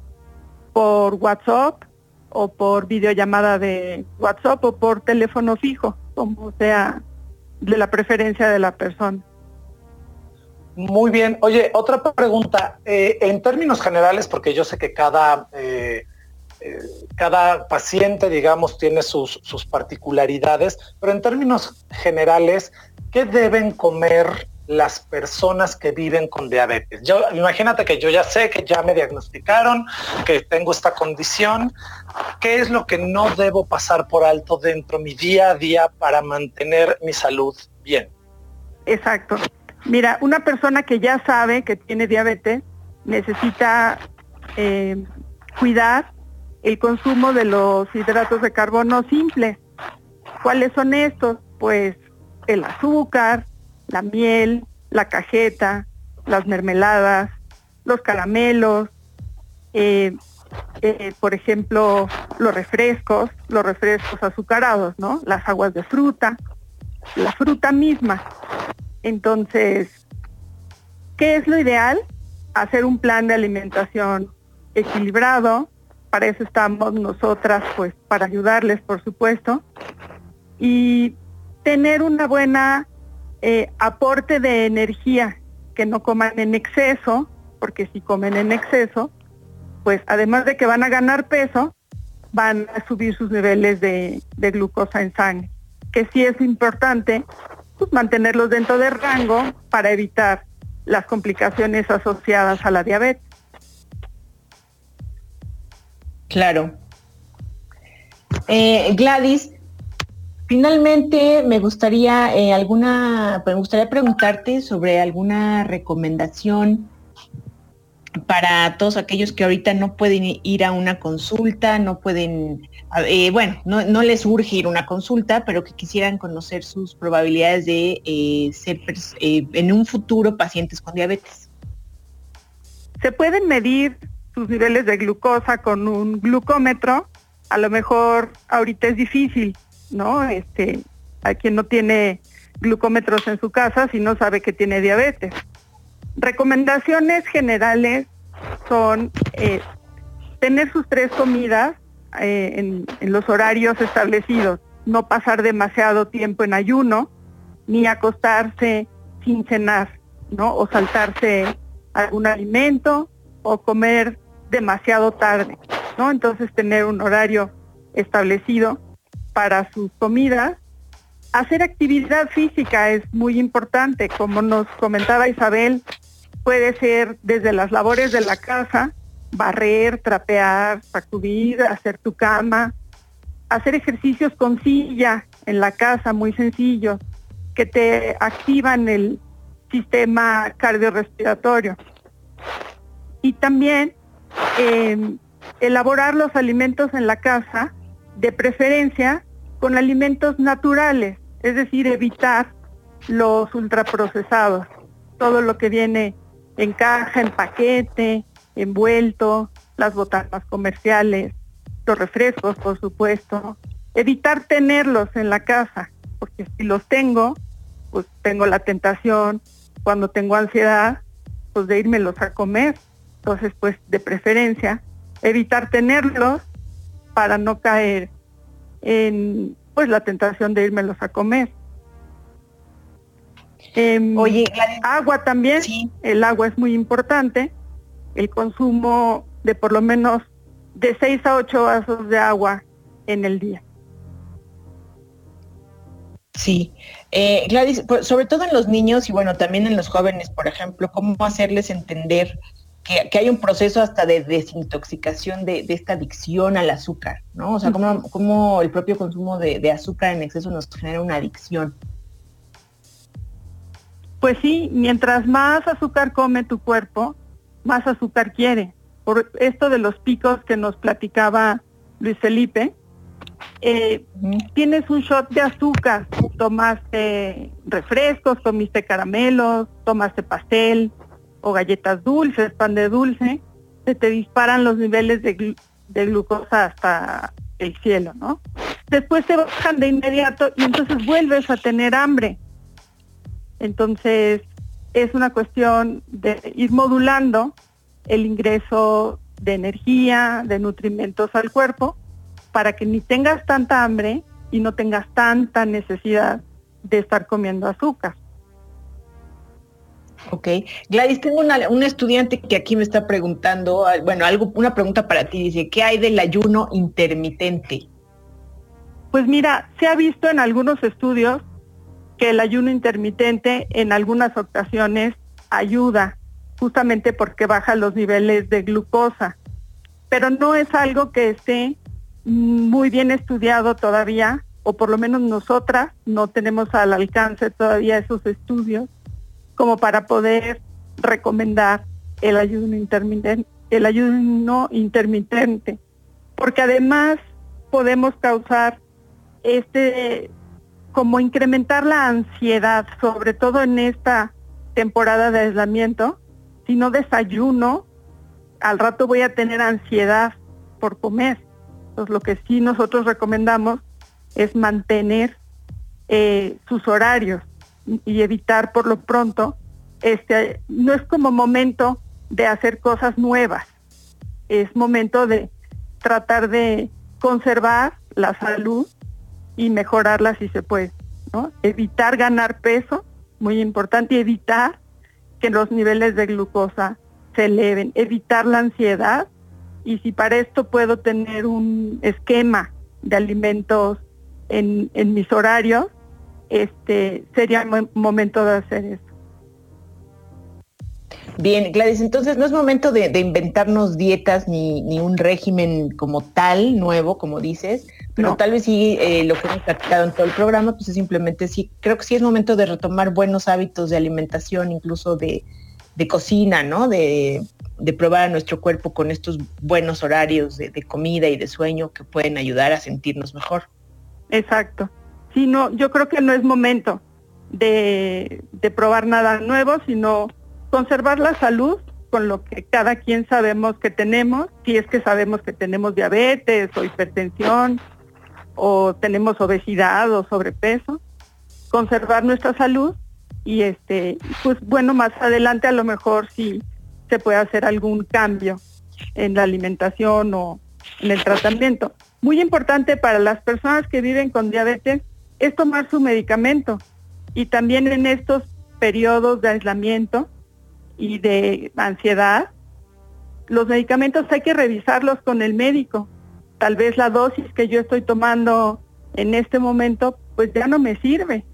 por WhatsApp o por videollamada de WhatsApp o por teléfono fijo, como sea de la preferencia de la persona. Muy bien. Oye, otra pregunta. Eh, en términos generales, porque yo sé que cada eh, cada paciente, digamos, tiene sus, particularidades, pero en términos generales, ¿qué deben comer las personas que viven con diabetes. Yo imagínate que yo ya sé que ya me diagnosticaron, que tengo esta condición. ¿Qué es lo que no debo pasar por alto dentro de mi día a día para mantener mi salud bien? Exacto. Mira, una persona que ya sabe que tiene diabetes necesita eh, cuidar el consumo de los hidratos de carbono simples. ¿Cuáles son estos? Pues el azúcar, la miel, la cajeta, las mermeladas, los caramelos, eh, eh, por ejemplo, los refrescos, los refrescos azucarados, ¿no? Las aguas de fruta, la fruta misma. Entonces, ¿qué es lo ideal? Hacer un plan de alimentación equilibrado, para eso estamos nosotras, pues para ayudarles, por supuesto, y tener una buena eh, aporte de energía, que no coman en exceso, porque si comen en exceso, pues además de que van a ganar peso, van a subir sus niveles de, de glucosa en sangre, que sí es importante pues, mantenerlos dentro del rango para evitar las complicaciones asociadas a la diabetes. Claro. Eh, Gladys, finalmente me gustaría eh, alguna, me gustaría preguntarte sobre alguna recomendación para todos aquellos que ahorita no pueden ir a una consulta, no pueden, eh, bueno, no, les urge ir a una consulta, pero que quisieran conocer sus probabilidades de ser en un futuro pacientes con diabetes. Se pueden medir sus niveles de glucosa con un glucómetro, a lo mejor ahorita es difícil, ¿no? Este, hay quien no tiene glucómetros en su casa si no sabe que tiene diabetes. Recomendaciones generales son eh, tener sus tres comidas eh, en, en los horarios establecidos, no pasar demasiado tiempo en ayuno, ni acostarse sin cenar, ¿no? O saltarse algún alimento o comer demasiado tarde, ¿no? Entonces tener un horario establecido para sus comidas. Hacer actividad física es muy importante, como nos comentaba Isabel, puede ser desde las labores de la casa, barrer, trapear, sacudir, hacer tu cama, hacer ejercicios con silla en la casa, muy sencillos, que te activan el sistema cardiorrespiratorio. Y también Em, elaborar los alimentos en la casa, de preferencia con alimentos naturales, es decir, evitar los ultraprocesados, todo lo que viene en caja, en paquete, envuelto, las botanas comerciales, los refrescos, por supuesto. Evitar tenerlos en la casa, porque si los tengo, pues tengo la tentación, cuando tengo ansiedad, pues de írmelos a comer. Entonces, pues de preferencia, evitar tenerlos para no caer en pues la tentación de írmelos a comer. Em, Oye, agua también, el agua es muy importante, el consumo de por lo menos de 6 a 8 vasos de agua en el día. Sí, eh, Gladys, pues, sobre todo en los niños y bueno, también en los jóvenes, por ejemplo, ¿cómo hacerles entender que, hay un proceso hasta de desintoxicación de, esta adicción al azúcar, ¿no? O sea, cómo, el propio consumo de, azúcar en exceso nos genera una adicción. Pues sí, mientras más azúcar come tu cuerpo, más azúcar quiere. Por esto de los picos que nos platicaba Luis Felipe, eh, tienes un shot de azúcar, tomaste refrescos, comiste caramelos, tomaste pastel, o galletas dulces, pan de dulce, se te disparan los niveles de, glucosa hasta el cielo, ¿no? Después te bajan de inmediato y entonces vuelves a tener hambre. Entonces es una cuestión de ir modulando el ingreso de energía, de nutrimentos al cuerpo, para que ni tengas tanta hambre y no tengas tanta necesidad de estar comiendo azúcar. Ok. Gladys, tengo una, un estudiante que aquí me está preguntando, ah, bueno, algo, una pregunta para ti, dice, ¿qué hay del ayuno intermitente? Pues mira, se ha visto en algunos estudios que el ayuno intermitente en algunas ocasiones ayuda, justamente porque baja los niveles de glucosa, pero no es algo que esté muy bien estudiado todavía, o por lo menos nosotras no tenemos al alcance todavía esos estudios como para poder recomendar el ayuno intermitente, el ayuno intermitente, porque además podemos causar este como incrementar la ansiedad, sobre todo en esta temporada de aislamiento. Si no desayuno, al rato voy a tener ansiedad por comer. Entonces lo que sí nosotros recomendamos es mantener eh, sus horarios y evitar por lo pronto, este, no es como momento de hacer cosas nuevas, es momento de tratar de conservar la salud y mejorarla si se puede, ¿no? Evitar ganar peso, muy importante, y evitar que los niveles de glucosa se eleven, evitar la ansiedad y si para esto puedo tener un esquema de alimentos en, en mis horarios, este sería el momento de hacer eso. Bien, Gladys, entonces no es momento de, inventarnos dietas ni, ni, un régimen como tal, nuevo, como dices, pero tal vez sí eh, lo que hemos practicado en todo el programa, pues es simplemente sí, creo que sí es momento de retomar buenos hábitos de alimentación, incluso de, cocina, ¿no? De, de, probar a nuestro cuerpo con estos buenos horarios de comida y de sueño que pueden ayudar a sentirnos mejor. Exacto no, yo creo que no es momento de, probar nada nuevo, sino conservar la salud con lo que cada quien sabemos que tenemos, si es que sabemos que tenemos diabetes o hipertensión o tenemos obesidad o sobrepeso, conservar nuestra salud y este, pues bueno, más adelante a lo mejor sí se puede hacer algún cambio en la alimentación o en el tratamiento. Muy importante para las personas que viven con diabetes es tomar su medicamento y también en estos periodos de aislamiento y de ansiedad, los medicamentos hay que revisarlos con el médico. Tal vez la dosis que yo estoy tomando en este momento pues ya no me sirve.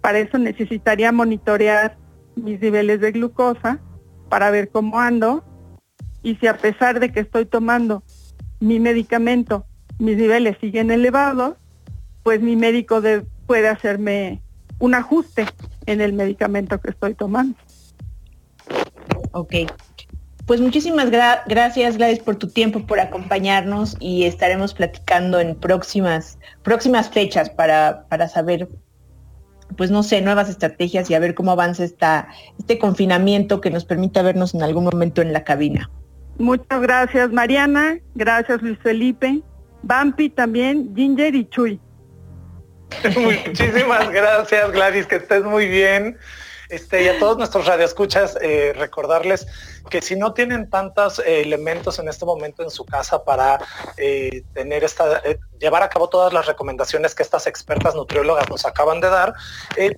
Para eso necesitaría monitorear mis niveles de glucosa para ver cómo ando y si a pesar de que estoy tomando mi medicamento, mis niveles siguen elevados, pues mi médico puede hacerme un ajuste en el medicamento que estoy tomando. Ok. Pues muchísimas gracias Gladys por tu tiempo, por acompañarnos y estaremos platicando en próximas, próximas fechas para, para saber, pues no sé, nuevas estrategias y a ver cómo avanza esta, este confinamiento que nos permita vernos en algún momento en la cabina. Muchas gracias Mariana, gracias Luis Felipe, Bampi también, Ginger y Chuy. Muchísimas gracias Gladys, que estés muy bien. Este, y a todos nuestros radioescuchas, eh, recordarles que si no tienen tantos eh, elementos en este momento en su casa para eh, tener esta, llevar a cabo todas las recomendaciones que estas expertas nutriólogas nos acaban de dar,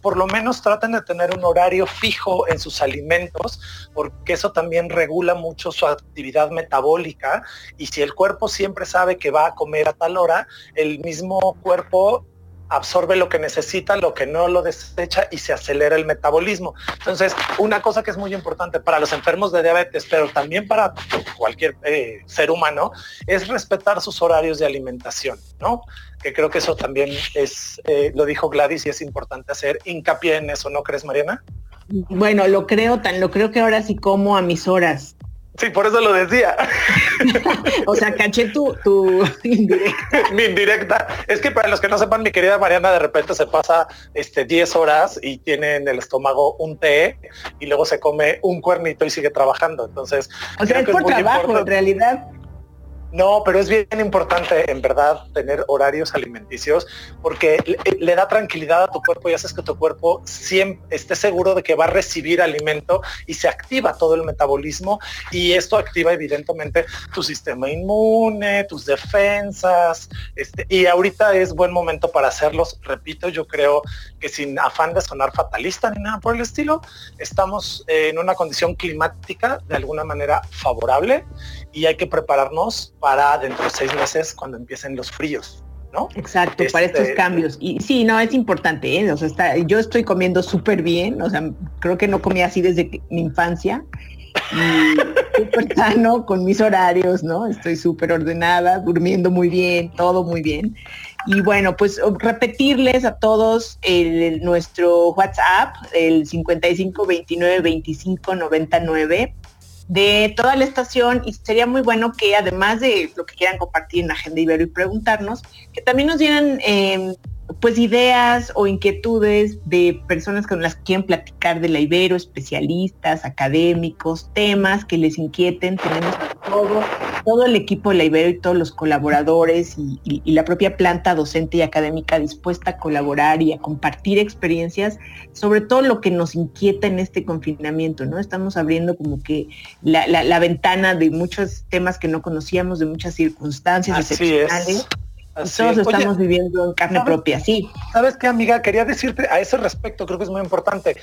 por lo menos traten de tener un horario fijo en sus alimentos, porque eso también regula mucho su actividad metabólica. Y si el cuerpo siempre sabe que va a comer a tal hora, el mismo cuerpo absorbe lo que necesita, lo que no lo desecha y se acelera el metabolismo. Entonces, una cosa que es muy importante para los enfermos de diabetes, pero también para cualquier eh, ser humano, es respetar sus horarios de alimentación, ¿no? Que creo que eso también es, eh, lo dijo Gladys y es importante hacer hincapié en eso, ¿no crees, Mariana? Bueno, lo creo tan, lo creo que ahora sí como a mis horas. Sí, por eso lo decía. o sea, caché tu, tu indirecta. mi indirecta. Es que para los que no sepan, mi querida Mariana de repente se pasa este 10 horas y tiene en el estómago un té y luego se come un cuernito y sigue trabajando. Entonces, o sea, es por trabajo, en realidad. No, pero es bien importante en verdad tener horarios alimenticios porque le, da tranquilidad a tu cuerpo y haces que tu cuerpo siempre esté seguro de que va a recibir alimento y se activa todo el metabolismo y esto activa evidentemente tu sistema inmune, tus defensas. Este, y ahorita es buen momento para hacerlos. Repito, yo creo que sin afán de sonar fatalista ni nada por el estilo, estamos en una condición climática de alguna manera favorable y hay que prepararnos para dentro de seis meses cuando empiecen los fríos. ¿No? Exacto, para estos este, cambios. Y sí, no, es importante, ¿eh? O sea, está, yo estoy comiendo súper bien, o sea, creo que no comía así desde mi infancia. Y súper sano, con mis horarios, ¿no? Estoy súper ordenada, durmiendo muy bien, todo muy bien. Y bueno, pues repetirles a todos el, nuestro WhatsApp, el 55 29 25 99 de toda la estación y sería muy bueno que además de lo que quieran compartir en la Agenda Ibero y preguntarnos, que también nos dieran em, pues ideas o inquietudes de personas con las que quieren platicar de la Ibero, especialistas, académicos, temas que les inquieten. Tenemos todo, todo el equipo de la Ibero y todos los colaboradores y, la propia planta docente y académica dispuesta a colaborar y a compartir experiencias sobre todo lo que nos inquieta en este confinamiento, ¿no? Estamos abriendo como que la, ventana de muchos temas que no conocíamos, de muchas circunstancias excepcionales. Todos estamos viviendo en carne propia, sí. ¿Sabes qué, amiga? Quería decirte a ese respecto, creo que es muy importante,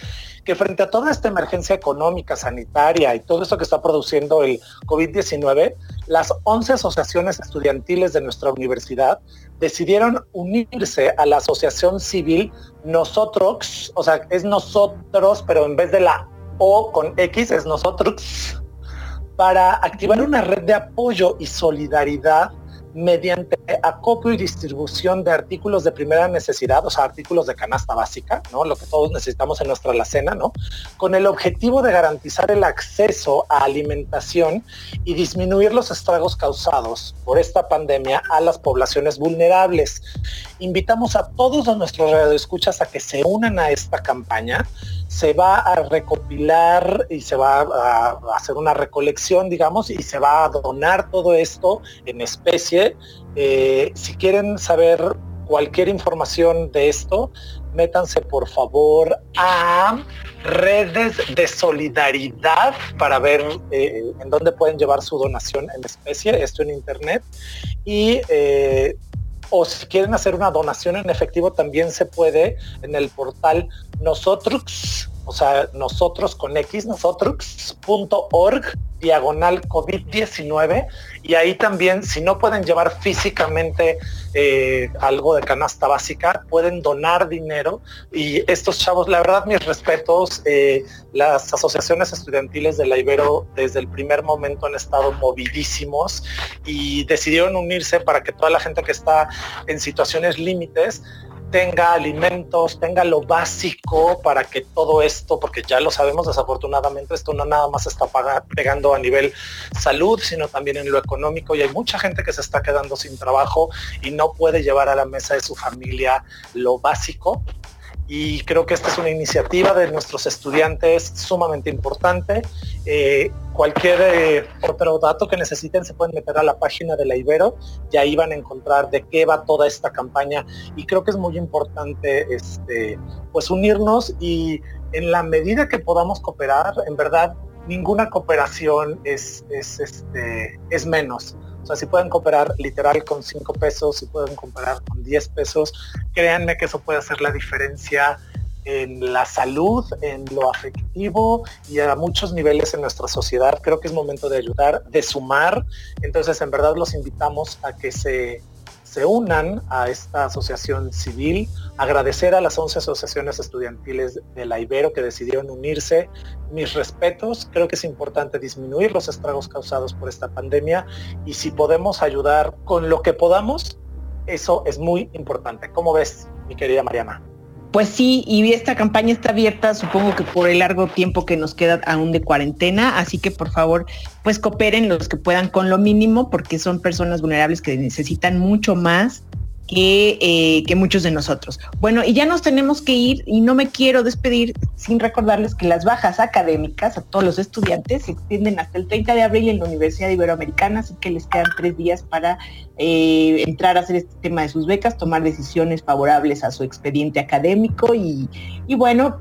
que frente a toda esta emergencia económica, sanitaria y todo eso que está produciendo el COVID-19, las 11 asociaciones estudiantiles de nuestra universidad decidieron unirse a la asociación civil Nosotros, o sea, es nosotros, pero en vez de la O con X es nosotros, para activar una red de apoyo y solidaridad mediante acopio y distribución de artículos de primera necesidad, o sea, artículos de canasta básica, ¿no? Lo que todos necesitamos en nuestra alacena, ¿no? Con el objetivo de garantizar el acceso a alimentación y disminuir los estragos causados por esta pandemia a las poblaciones vulnerables. Invitamos a todos a nuestros radioescuchas a que se unan a esta campaña se va a recopilar y se va a, hacer una recolección, digamos, y se va a donar todo esto en especie. Eh, si quieren saber cualquier información de esto, métanse por favor a redes de solidaridad para ver eh, en dónde pueden llevar su donación en especie, esto en internet. Y eh, o si quieren hacer una donación en efectivo, también se puede en el portal nosotros, o sea, nosotros con X, nosotros.org diagonal COVID-19 y ahí también, si no pueden llevar físicamente eh, algo de canasta básica, pueden donar dinero. Y estos chavos, la verdad, mis respetos, eh, las asociaciones estudiantiles de la Ibero desde el primer momento han estado movidísimos y decidieron unirse para que toda la gente que está en situaciones límites tenga alimentos, tenga lo básico para que todo esto, porque ya lo sabemos desafortunadamente, esto no nada más está pegando a nivel salud, sino también en lo económico y hay mucha gente que se está quedando sin trabajo y no puede llevar a la mesa de su familia lo básico y creo que esta es una iniciativa de nuestros estudiantes sumamente importante. Eh, cualquier eh, otro dato que necesiten se pueden meter a la página de la Ibero y ahí van a encontrar de qué va toda esta campaña y creo que es muy importante este, pues unirnos y en la medida que podamos cooperar, en verdad ninguna cooperación es, es, este, es menos. O sea, si pueden cooperar literal con 5 pesos, si pueden cooperar con 10 pesos, créanme que eso puede hacer la diferencia en la salud, en lo afectivo y a muchos niveles en nuestra sociedad. Creo que es momento de ayudar, de sumar. Entonces, en verdad los invitamos a que se se unan a esta asociación civil, agradecer a las 11 asociaciones estudiantiles de la Ibero que decidieron unirse. Mis respetos, creo que es importante disminuir los estragos causados por esta pandemia y si podemos ayudar con lo que podamos, eso es muy importante. ¿Cómo ves, mi querida Mariana? Pues sí, y esta campaña está abierta, supongo que por el largo tiempo que nos queda aún de cuarentena, así que por favor, pues cooperen los que puedan con lo mínimo, porque son personas vulnerables que necesitan mucho más que, que, muchos de nosotros. Bueno, y ya nos tenemos que ir y no me quiero despedir sin recordarles que las bajas académicas a todos los estudiantes se extienden hasta el 30 de abril en la Universidad Iberoamericana, así que les quedan tres días para eh, entrar a hacer este tema de sus becas, tomar decisiones favorables a su expediente académico y, y bueno,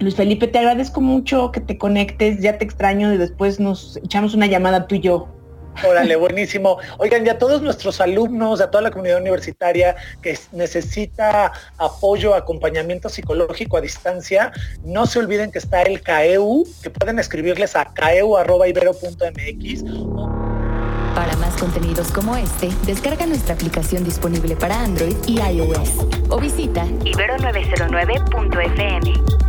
Luis Felipe, te agradezco mucho que te conectes, ya te extraño y después nos echamos una llamada tú y yo Órale, buenísimo. Oigan, ya todos nuestros alumnos, a toda la comunidad universitaria que necesita apoyo, acompañamiento psicológico a distancia, no se olviden que está el CAEU, que pueden escribirles a caeu.ibero.mx. Para más contenidos como este, descarga nuestra aplicación disponible para Android y iOS o visita ibero909.fm.